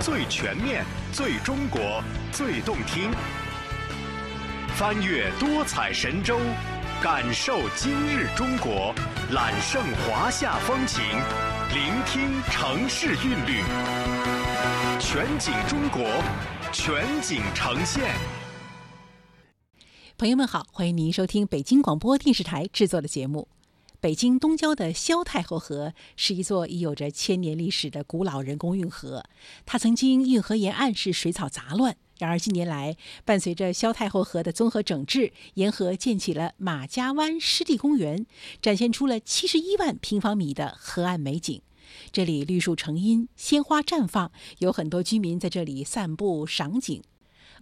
最全面、最中国、最动听。翻越多彩神州，感受今日中国，揽胜华夏风情，聆听城市韵律。全景中国，全景呈现。朋友们好，欢迎您收听北京广播电视台制作的节目。北京东郊的萧太后河是一座已有着千年历史的古老人工运河，它曾经运河沿岸是水草杂乱。然而近年来，伴随着萧太后河的综合整治，沿河建起了马家湾湿地公园，展现出了七十一万平方米的河岸美景。这里绿树成荫，鲜花绽放，有很多居民在这里散步赏景。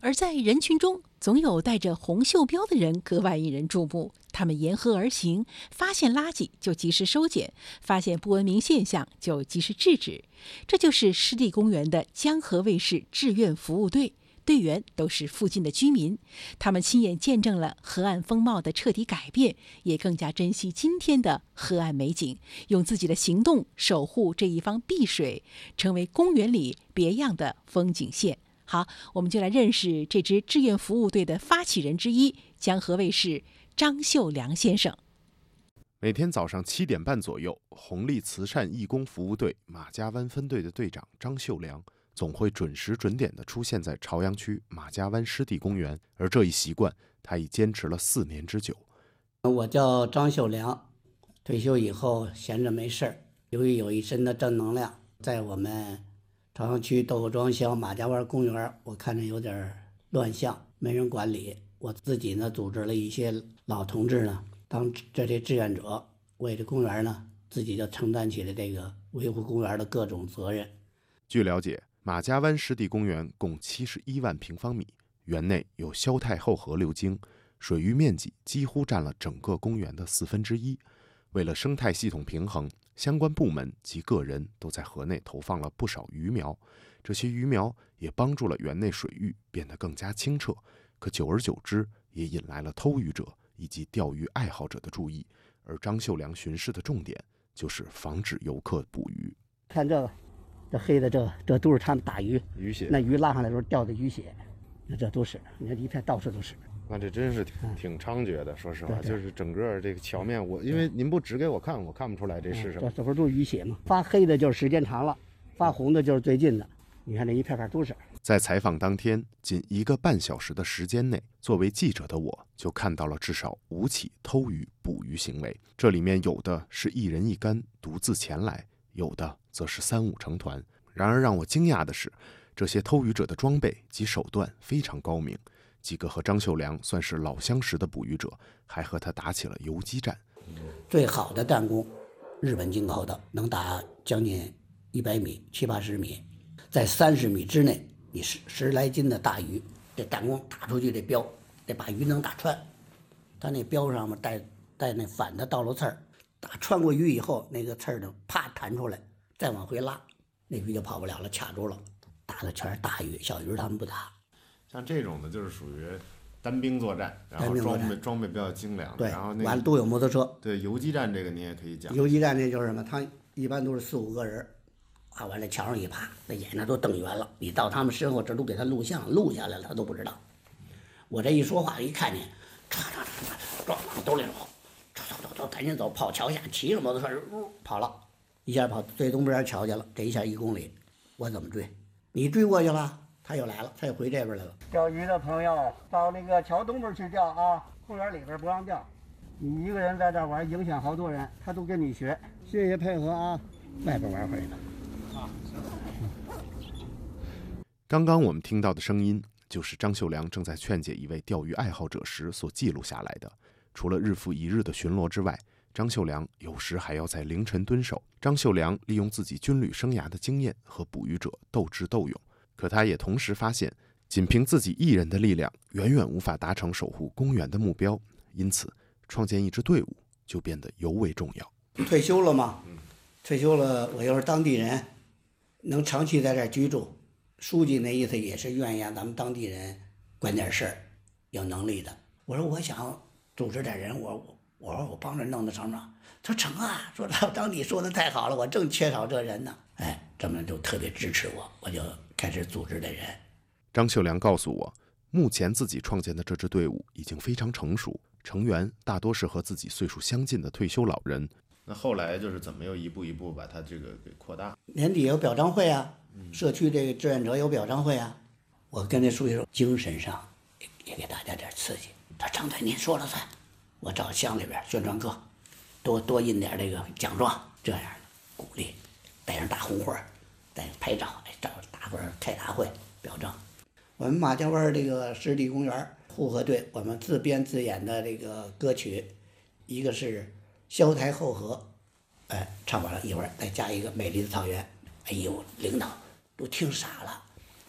而在人群中，总有带着红袖标的人格外引人注目。他们沿河而行，发现垃圾就及时收捡，发现不文明现象就及时制止。这就是湿地公园的江河卫士志愿服务队，队员都是附近的居民。他们亲眼见证了河岸风貌的彻底改变，也更加珍惜今天的河岸美景，用自己的行动守护这一方碧水，成为公园里别样的风景线。好，我们就来认识这支志愿服务队的发起人之一——江河卫士张秀良先生。每天早上七点半左右，红利慈善义工服务队马家湾分队的队长张秀良总会准时准点地出现在朝阳区马家湾湿地公园，而这一习惯他已坚持了四年之久。我叫张秀良，退休以后闲着没事儿，由于有一身的正能量，在我们。朝阳区豆腐庄乡马家湾公园，我看着有点乱象，没人管理。我自己呢，组织了一些老同志呢，当这些志愿者，为这公园呢，自己就承担起了这个维护公园的各种责任。据了解，马家湾湿地公园共七十一万平方米，园内有萧太后河流经，水域面积几乎占了整个公园的四分之一。为了生态系统平衡。相关部门及个人都在河内投放了不少鱼苗，这些鱼苗也帮助了园内水域变得更加清澈。可久而久之，也引来了偷鱼者以及钓鱼爱好者的注意。而张秀良巡视的重点就是防止游客捕鱼。看这个，这黑的，这这都是他们打鱼鱼血。那鱼拉上来的时候掉的鱼血，那这都是，你看一片到处都是。那这真是挺挺猖獗的，说实话，就是整个这个桥面，我因为您不指给我看，我看不出来这是什么。这不都是淤血吗？发黑的就是时间长了，发红的就是最近的。你看这一片片都是。在采访当天，仅一个半小时的时间内，作为记者的我就看到了至少五起偷鱼捕鱼行为。这里面有的是一人一竿独自前来，有的则是三五成团。然而让我惊讶的是，这些偷鱼者的装备及手段非常高明。几个和张秀良算是老相识的捕鱼者，还和他打起了游击战。最好的弹弓，日本进口的，能打将近一百米、七八十米，在三十米之内，你十十来斤的大鱼，这弹弓打出去这标，得把鱼能打穿。他那标上面带带那反的道路刺儿，打穿过鱼以后，那个刺儿呢，啪弹出来，再往回拉，那鱼就跑不了了，卡住了。打的全是大鱼，小鱼他们不打。像这种的，就是属于单兵作战，然后装备装备比较精良，对，然后完了都有摩托车。对，游击战这个你也可以讲。游击战那就是什么？他一般都是四五个人，啊，完了墙上一趴，那眼睛都瞪圆了。你到他们身后，这都给他录像，录下来了，他都不知道。我这一说话，一看见，唰唰唰唰，往兜里跑，唰唰唰唰，赶紧走，跑桥下，骑着摩托车，呜，跑了，一下跑最东边桥去了。这一下一公里，我怎么追？你追过去了？他又来了，他又回这边来了。钓鱼的朋友到那个桥东边去钓啊，公园里边不让钓。你一个人在这玩，影响好多人，他都跟你学。谢谢配合啊，外边玩会呢。啊，刚刚我们听到的声音，就是张秀良正在劝解一位钓鱼爱好者时所记录下来的。除了日复一日的巡逻之外，张秀良有时还要在凌晨蹲守。张秀良利用自己军旅生涯的经验和捕鱼者斗智斗勇。可他也同时发现，仅凭自己一人的力量，远远无法达成守护公园的目标。因此，创建一支队伍就变得尤为重要。退休了嘛，退休了，我又是当地人，能长期在这居住。书记那意思也是愿意让咱们当地人管点事儿，有能力的。我说我想组织点人，我我我说我帮着弄得成吗？他说成啊，说他当地说的太好了，我正缺少这人呢。哎，这么就特别支持我，我就开始组织的人。张秀良告诉我，目前自己创建的这支队伍已经非常成熟，成员大多是和自己岁数相近的退休老人。那后来就是怎么又一步一步把它这个给扩大？年底有表彰会啊，社区这个志愿者有表彰会啊。我跟那书记说，精神上也也给大家点刺激。他张队您说了算，我找乡里边宣传科，多多印点这个奖状，这样的鼓励，带上大红花，带拍照，哎，找大伙儿开大会表彰。我们马家湾这个湿地公园护河队，我们自编自演的这个歌曲，一个是。萧台后河，哎，唱完了一会儿再加一个美丽的草原，哎呦，领导都听傻了，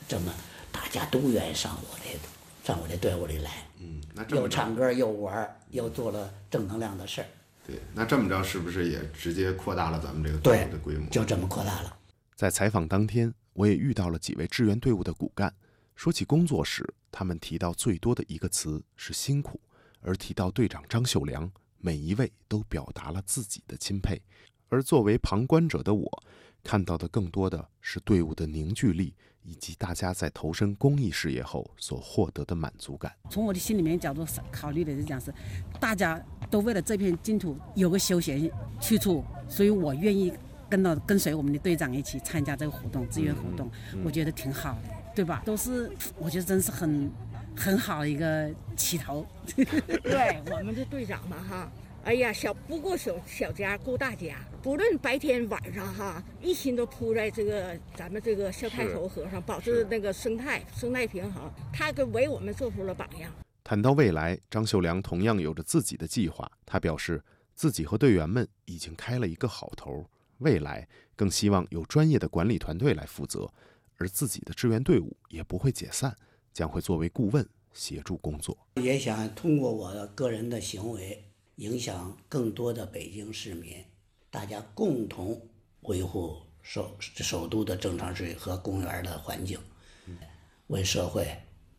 这么大家都愿意上我这上我这队伍里来，嗯，那又唱歌又玩又做了正能量的事儿。对，那这么着是不是也直接扩大了咱们这个队伍的规模？就这么扩大了。在采访当天，我也遇到了几位支援队伍的骨干。说起工作时，他们提到最多的一个词是辛苦，而提到队长张秀良。每一位都表达了自己的钦佩，而作为旁观者的我，看到的更多的是队伍的凝聚力，以及大家在投身公益事业后所获得的满足感。从我的心里面角度考虑的是讲是，大家都为了这片净土有个休闲去处，所以我愿意跟到跟随我们的队长一起参加这个活动，志愿活动，我觉得挺好的，对吧？都是 我觉得真是很。很好的一个起头，对我们的队长嘛哈，哎呀，小不过小小家顾大家，不论白天晚上哈，一心都扑在这个咱们这个小太头河上，保持那个生态生态平衡，他给为我们做出了榜样。谈到未来，张秀良同样有着自己的计划。他表示，自己和队员们已经开了一个好头，未来更希望有专业的管理团队来负责，而自己的志愿队伍也不会解散。将会作为顾问协助工作，也想通过我个人的行为影响更多的北京市民，大家共同维护首首都的正常秩序和公园的环境，为社会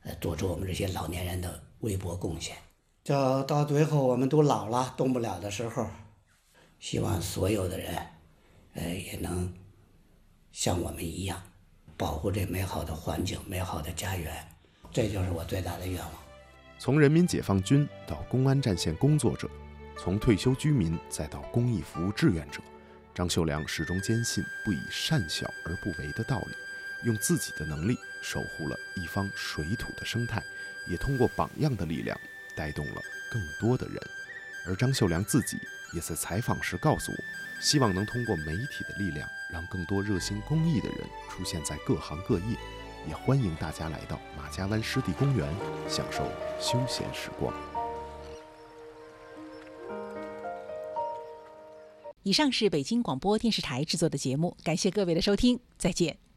呃做出我们这些老年人的微薄贡献。到到最后我们都老了动不了的时候，希望所有的人呃也能像我们一样保护这美好的环境、美好的家园。这就是我最大的愿望。从人民解放军到公安战线工作者，从退休居民再到公益服务志愿者，张秀良始终坚信“不以善小而不为”的道理，用自己的能力守护了一方水土的生态，也通过榜样的力量带动了更多的人。而张秀良自己也在采访时告诉我，希望能通过媒体的力量，让更多热心公益的人出现在各行各业。也欢迎大家来到马家湾湿地公园，享受休闲时光。以上是北京广播电视台制作的节目，感谢各位的收听，再见。